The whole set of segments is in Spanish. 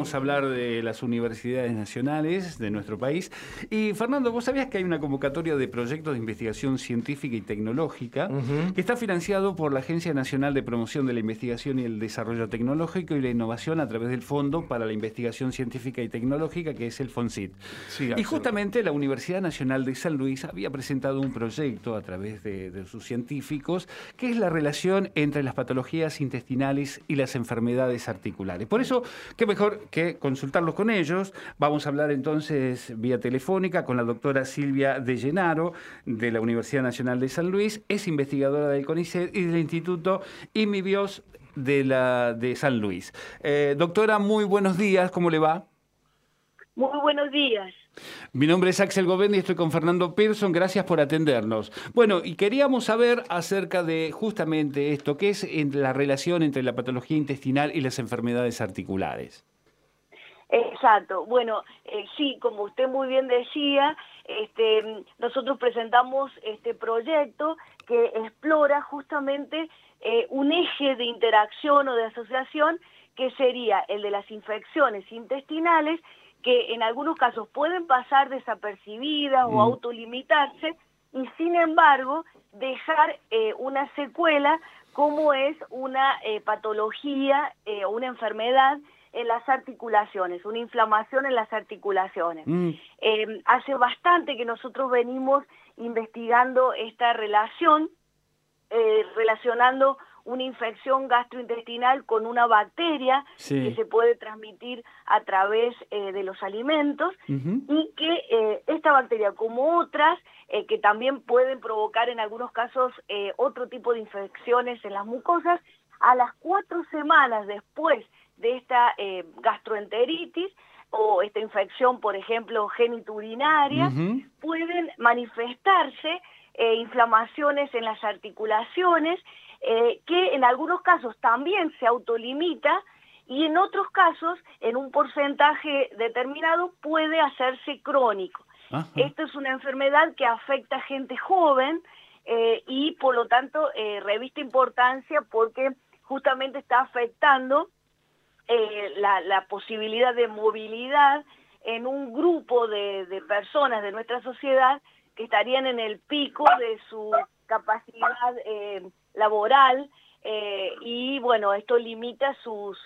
Vamos a hablar de las universidades nacionales de nuestro país. Y Fernando, ¿vos sabías que hay una convocatoria de proyectos de investigación científica y tecnológica que está financiado por la Agencia Nacional de Promoción de la Investigación y el Desarrollo Tecnológico y la Innovación a través del Fondo para la Investigación Científica y Tecnológica, que es el FONCIT? y justamente la Universidad Nacional de San Luis había presentado un proyecto a través de, de sus científicos, que es la relación entre las patologías intestinales y las enfermedades articulares. Por eso, qué mejor que consultarlos con ellos. Vamos a hablar entonces vía telefónica con la doctora Silvia De Llenaro de la Universidad Nacional de San Luis, es investigadora del CONICET y del Instituto IMIBIOS de, la, de San Luis. Eh, doctora, muy buenos días, ¿cómo le va? Muy buenos días. Mi nombre es Axel Govendi y estoy con Fernando Pearson. Gracias por atendernos. Bueno, y queríamos saber acerca de justamente esto, ¿qué es la relación entre la patología intestinal y las enfermedades articulares? Exacto. Bueno, eh, sí, como usted muy bien decía, este, nosotros presentamos este proyecto que explora justamente eh, un eje de interacción o de asociación que sería el de las infecciones intestinales que en algunos casos pueden pasar desapercibidas o mm. autolimitarse y sin embargo dejar eh, una secuela como es una patología o una enfermedad en las articulaciones, una inflamación en las articulaciones. Mm. Eh, hace bastante que nosotros venimos investigando esta relación, eh, relacionando una infección gastrointestinal con una bacteria que se puede transmitir a través eh, de los alimentos y que esta bacteria como otras que también pueden provocar en algunos casos otro tipo de infecciones en las mucosas, a las cuatro semanas después de esta eh, gastroenteritis o esta infección, por ejemplo, geniturinaria, pueden manifestarse eh, inflamaciones en las articulaciones, eh, que en algunos casos también se autolimita y en otros casos, en un porcentaje determinado, puede hacerse crónico. Esto es una enfermedad que afecta a gente joven y por lo tanto reviste importancia porque justamente está afectando eh, la, posibilidad de movilidad en un grupo de, personas de nuestra sociedad que estarían en el pico de su capacidad eh, laboral eh, y bueno, esto limita sus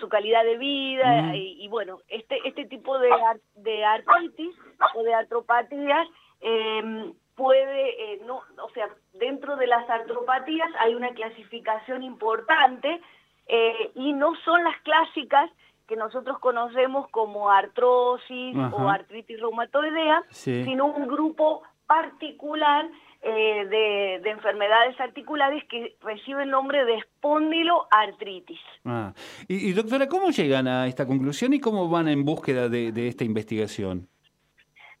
su calidad de vida mm. y, bueno, este este tipo de, de artritis o de artropatías em, puede, no, o sea, dentro de las artropatías hay una clasificación importante eh, y no son las clásicas que nosotros conocemos como artrosis o artritis reumatoidea, sino un grupo particular eh, de, enfermedades articulares que recibe el nombre de espondiloartritis. Ah. Y, doctora, ¿cómo llegan a esta conclusión y cómo van en búsqueda de esta investigación?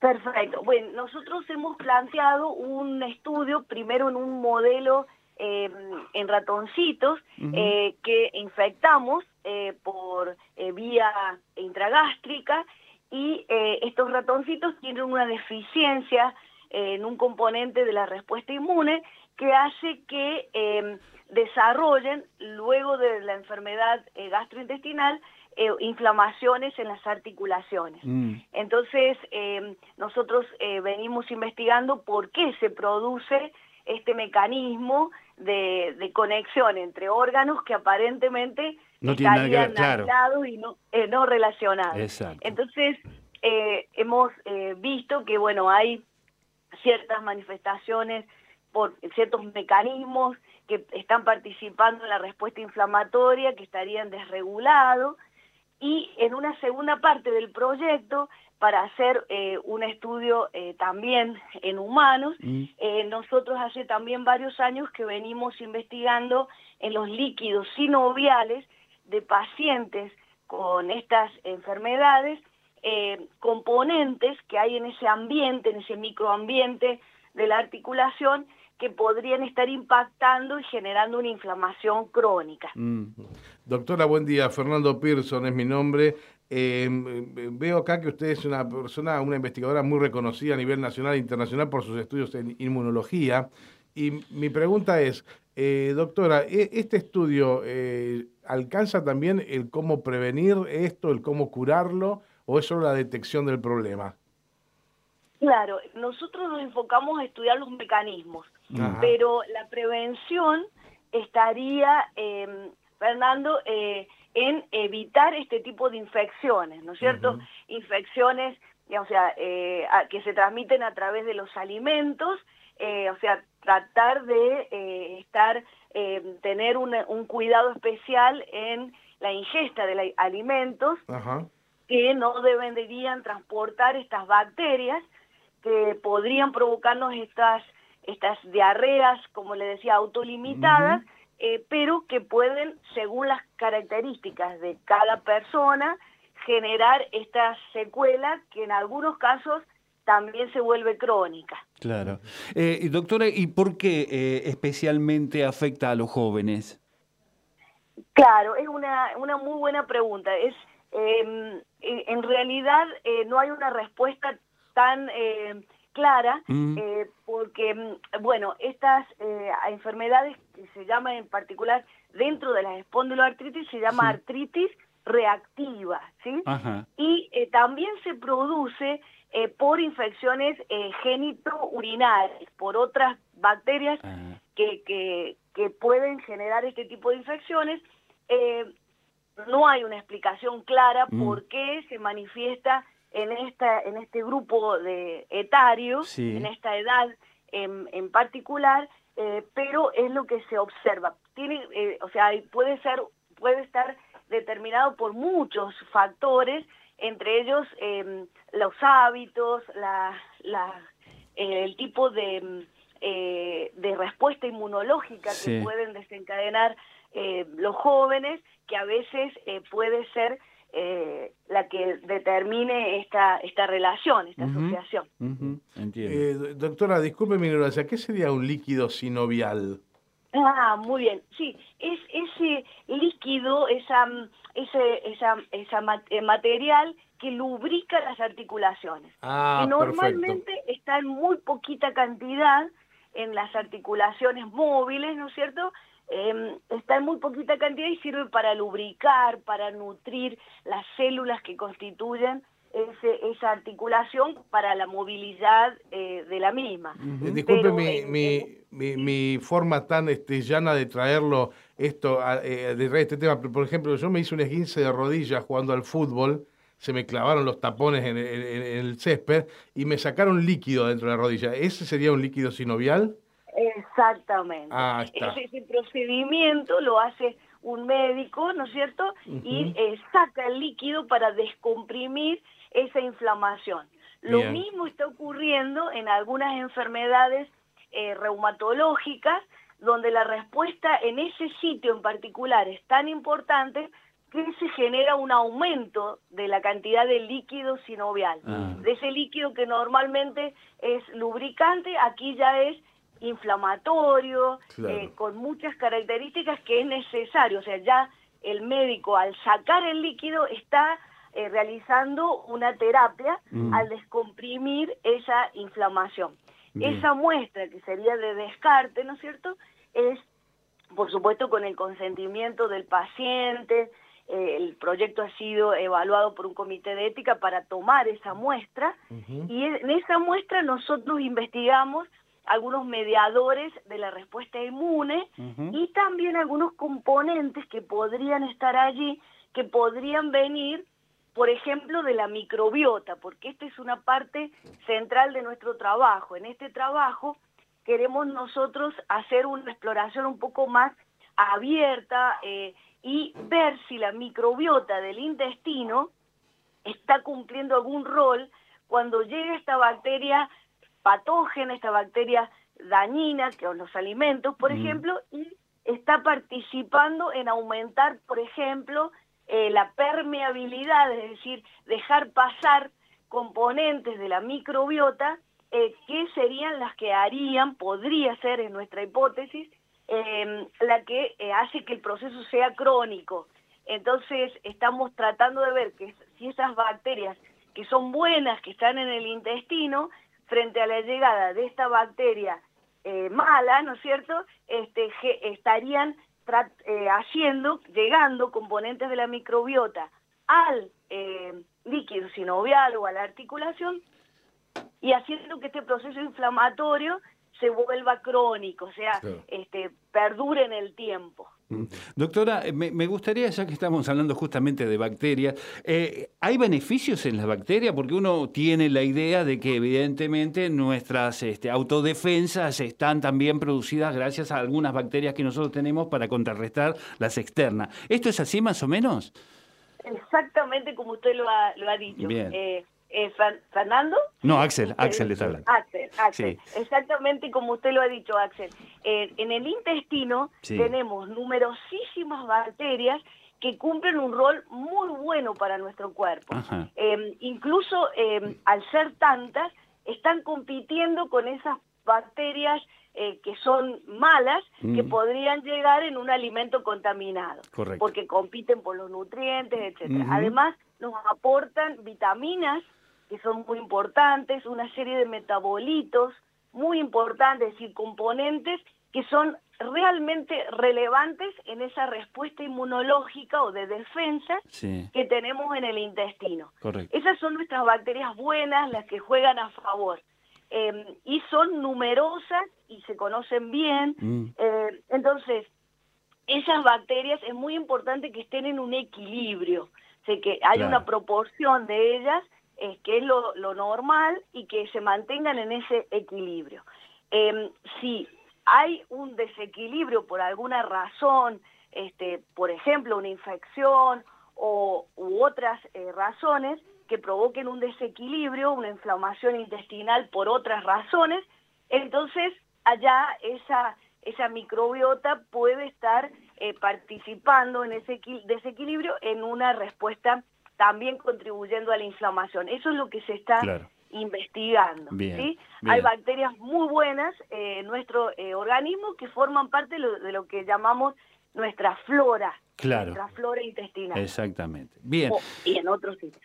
Perfecto. Bueno, nosotros hemos planteado un estudio primero en un modelo Em, en ratoncitos eh, que infectamos eh, por eh, vía intragástrica y estos ratoncitos tienen una deficiencia en un componente de la respuesta inmune que hace que em, desarrollen luego de la enfermedad gastrointestinal inflamaciones en las articulaciones. Mm. Entonces, em, nosotros venimos investigando por qué se produce este mecanismo de, conexión entre órganos que aparentemente no estarían aislados y no, eh, no relacionados. Entonces, eh, hemos eh, visto que, bueno, hay ciertas manifestaciones por ciertos mecanismos que están participando en la respuesta inflamatoria, que estarían desregulados, y en una segunda parte del proyecto para hacer eh, un estudio eh, también en humanos. Mm. Eh, nosotros hace también varios años que venimos investigando en los líquidos sinoviales de pacientes con estas enfermedades, componentes que hay en ese ambiente, en ese microambiente de la articulación, que podrían estar impactando y generando una inflamación crónica. Mm. Doctora, buen día. Fernando Pearson es mi nombre veo acá que usted es una persona, una investigadora muy reconocida a nivel nacional e internacional por sus estudios en inmunología. Y mi pregunta es, eh, doctora, ¿e-, ¿este estudio eh, alcanza también el cómo prevenir esto, el cómo curarlo, o es solo la detección del problema? Claro, nosotros nos enfocamos a estudiar los mecanismos, pero la prevención estaría, em, Fernando, eh, en evitar este tipo de infecciones, ¿no es cierto? Infecciones, o sea, que se transmiten a través de los alimentos, o sea, tratar de eh, estar, eh, tener un cuidado especial en la ingesta de alimentos que no deberían transportar estas bacterias que podrían provocarnos estas, estas diarreas, como le decía, autolimitadas, eh, pero que pueden, según las características de cada persona, generar estas secuelas que en algunos casos también se vuelve crónica. Claro. Eh, doctora, ¿y por qué eh, especialmente afecta a los jóvenes? Claro, es una, una muy buena pregunta. Es em, en realidad eh, no hay una respuesta tan eh, clara mm. porque, mm, bueno, estas enfermedades que se llaman en particular dentro de la espondiloartritis se llama artritis reactiva, ¿sí? Y también se produce eh, por infecciones eh, genito-urinarias, por otras bacterias ah. que, que, pueden generar este tipo de infecciones. Eh, no hay una explicación clara mm. por qué se manifiesta en esta en este grupo de etario, en esta edad en, en particular, pero es lo que se observa. Tiene, o sea, puede ser puede estar determinado por muchos factores entre ellos em, los hábitos, la, el tipo de, eh, de respuesta inmunológica que pueden desencadenar eh, los jóvenes, que a veces eh, puede ser la que determine esta, esta relación, esta asociación. doctora, disculpe mi ignorancia, ¿qué sería un líquido sinovial? Ah, muy bien. Sí, es ese líquido, esa, ese esa, esa eh, material que lubrica las articulaciones. Ah, normalmente está en muy poquita cantidad en las articulaciones móviles, ¿no es cierto? Eh, está en muy poquita cantidad y sirve para lubricar, para nutrir las células que constituyen ese, esa articulación para la movilidad eh, de la misma. disculpe mi, mi, mi, forma tan este, llana de traerlo esto, eh, de traer este tema, por ejemplo, yo me hice un esguince de rodillas jugando al fútbol, se me clavaron los tapones en, el césped y me sacaron líquido dentro de la rodilla. ¿Ese sería un líquido sinovial? Exactamente. Ah, Ese, procedimiento lo hace un médico, ¿no es cierto? Y eh, saca el líquido para descomprimir esa inflamación. Lo mismo está ocurriendo en algunas enfermedades eh, reumatológicas, donde la respuesta en ese sitio en particular es tan importante que se genera un aumento de la cantidad de líquido sinovial. Ah. De ese líquido que normalmente es lubricante, aquí ya es inflamatorio, eh, con muchas características que es necesario. O sea, ya el médico al sacar el líquido está eh, realizando una terapia mm. al descomprimir esa inflamación. Esa muestra que sería de descarte, ¿no es cierto? Es, por supuesto, con el consentimiento del paciente, eh, el proyecto ha sido evaluado por un comité de ética para tomar esa muestra y en esa muestra nosotros investigamos algunos mediadores de la respuesta inmune y también algunos componentes que podrían estar allí, que podrían venir por ejemplo, de la microbiota, porque esta es una parte central de nuestro trabajo. En este trabajo queremos nosotros hacer una exploración un poco más abierta eh, y ver si la microbiota del intestino está cumpliendo algún rol cuando llega esta bacteria patógena, esta bacteria dañina, que son los alimentos, por ejemplo, y está participando en aumentar, por ejemplo, eh, la permeabilidad, es decir, dejar pasar componentes de la microbiota eh, que serían las que harían, podría ser en nuestra hipótesis, em, la que eh, hace que el proceso sea crónico. Entonces estamos tratando de ver que si esas bacterias que son buenas, que están en el intestino, frente a la llegada de esta bacteria eh, mala, ¿no es cierto?, este, estarían eh, haciendo, llegando componentes de la microbiota al eh, líquido sinovial o a la articulación y haciendo que este proceso inflamatorio se vuelva crónico, o sea, este, perdure en el tiempo. Doctora, me, gustaría, ya que estamos hablando justamente de bacterias, eh, ¿hay beneficios en las bacterias? Porque uno tiene la idea de que evidentemente nuestras este, autodefensas están también producidas gracias a algunas bacterias que nosotros tenemos para contrarrestar las externas. ¿Esto es así más o menos? Exactamente como usted lo ha, lo ha dicho. Bien. Eh, eh, Fernando. No, Axel, Axel está hablando. Axel, Axel. Exactamente como usted lo ha dicho, Axel. Eh, en el intestino tenemos numerosísimas bacterias que cumplen un rol muy bueno para nuestro cuerpo. Em, incluso em, al ser tantas, están compitiendo con esas bacterias eh, que son malas, que mm. podrían llegar en un alimento contaminado. Porque compiten por los nutrientes, etcétera. Además, nos aportan vitaminas que son muy importantes, una serie de metabolitos muy importantes, es decir, componentes que son realmente relevantes en esa respuesta inmunológica o de defensa que tenemos en el intestino. Esas son nuestras bacterias buenas, las que juegan a favor. Em, y son numerosas y se conocen bien. Mm. Eh, entonces, esas bacterias es muy importante que estén en un equilibrio, o que hay una proporción de ellas es que es lo, normal y que se mantengan en ese equilibrio. Em, si hay un desequilibrio por alguna razón, este, por ejemplo, una infección o, u otras eh, razones que provoquen un desequilibrio, una inflamación intestinal por otras razones, entonces allá esa, esa microbiota puede estar eh, participando en ese desequilibrio en una respuesta también contribuyendo a la inflamación. Eso es lo que se está investigando. ¿sí? Hay bacterias muy buenas eh, en nuestro eh, organismo que forman parte de lo, que llamamos nuestra flora, nuestra flora intestinal. Exactamente. Bien. y en otros sitios.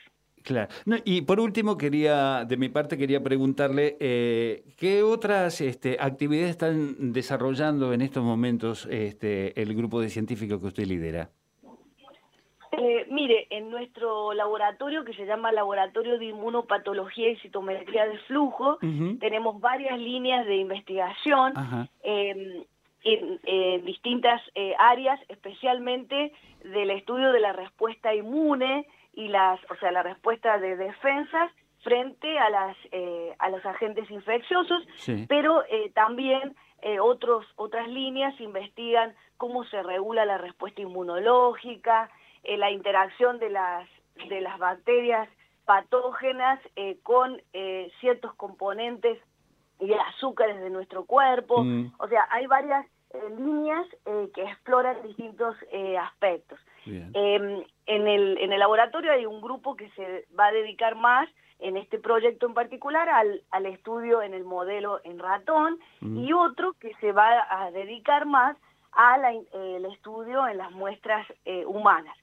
Claro. y por último, quería, de mi parte, quería preguntarle eh, qué otras este, actividades están desarrollando en estos momentos este, el grupo de científicos que usted lidera. Eh, mire, en nuestro laboratorio, que se llama Laboratorio de Inmunopatología y Citometría de Flujo, tenemos varias líneas de investigación em, en, distintas eh, áreas, especialmente del estudio de la respuesta inmune y las, o sea, la respuesta de defensas frente a las eh, a los agentes infecciosos, pero también otros otras líneas investigan cómo se regula la respuesta inmunológica, eh, la interacción de las, de las bacterias patógenas eh, con eh, ciertos componentes y azúcares de nuestro cuerpo. Mm. O sea, hay varias líneas que exploran distintos aspectos. Em, en, el, en el laboratorio hay un grupo que se va a dedicar más en este proyecto en particular al, al estudio en el modelo en ratón mm. y otro que se va a dedicar más al estudio en las muestras humanas.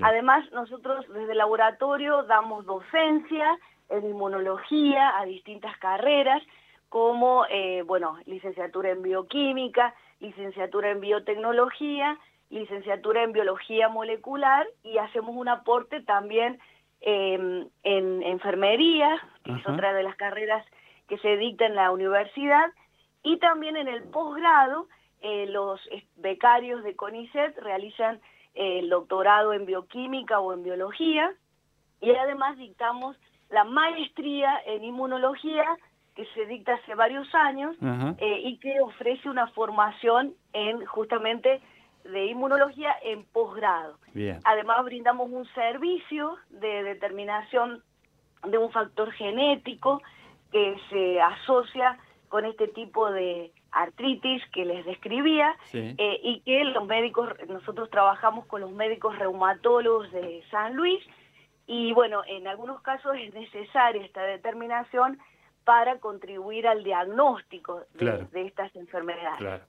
Además, nosotros desde el laboratorio damos docencia en inmunología a distintas carreras, como, eh, bueno, licenciatura en bioquímica, licenciatura en biotecnología, licenciatura en biología molecular y hacemos un aporte también em, en enfermería, que es otra de las carreras que se dicta en la universidad, y también en el posgrado, eh, los becarios de CONICET realizan el doctorado en bioquímica o en biología y además dictamos la maestría en inmunología que se dicta hace varios años eh, y que ofrece una formación en justamente de inmunología en posgrado. Además brindamos un servicio de determinación de un factor genético que se asocia con este tipo de artritis que les describía eh, y que los médicos, nosotros trabajamos con los médicos reumatólogos de San Luis y bueno, en algunos casos es necesaria esta determinación para contribuir al diagnóstico de, estas enfermedades.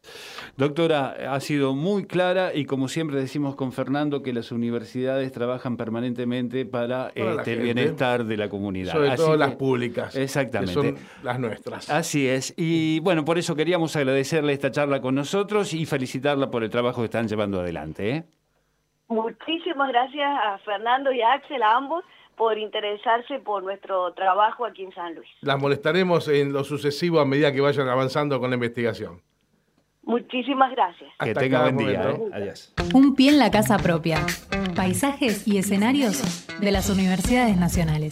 Doctora, ha sido muy clara y como siempre decimos con Fernando que las universidades trabajan permanentemente para, este, el bienestar de la comunidad. Sobre todo las públicas. Exactamente. son las nuestras. Así es. Y bueno, por eso queríamos agradecerle esta charla con nosotros y felicitarla por el trabajo que están llevando adelante. ¿eh? Muchísimas gracias a Fernando y a Axel, a ambos por interesarse por nuestro trabajo aquí en San Luis. Las molestaremos en lo sucesivo a medida que vayan avanzando con la investigación. Muchísimas gracias. que tenga buen día. ¿eh? Adiós. Un pie en la casa propia. Paisajes y escenarios de las universidades nacionales.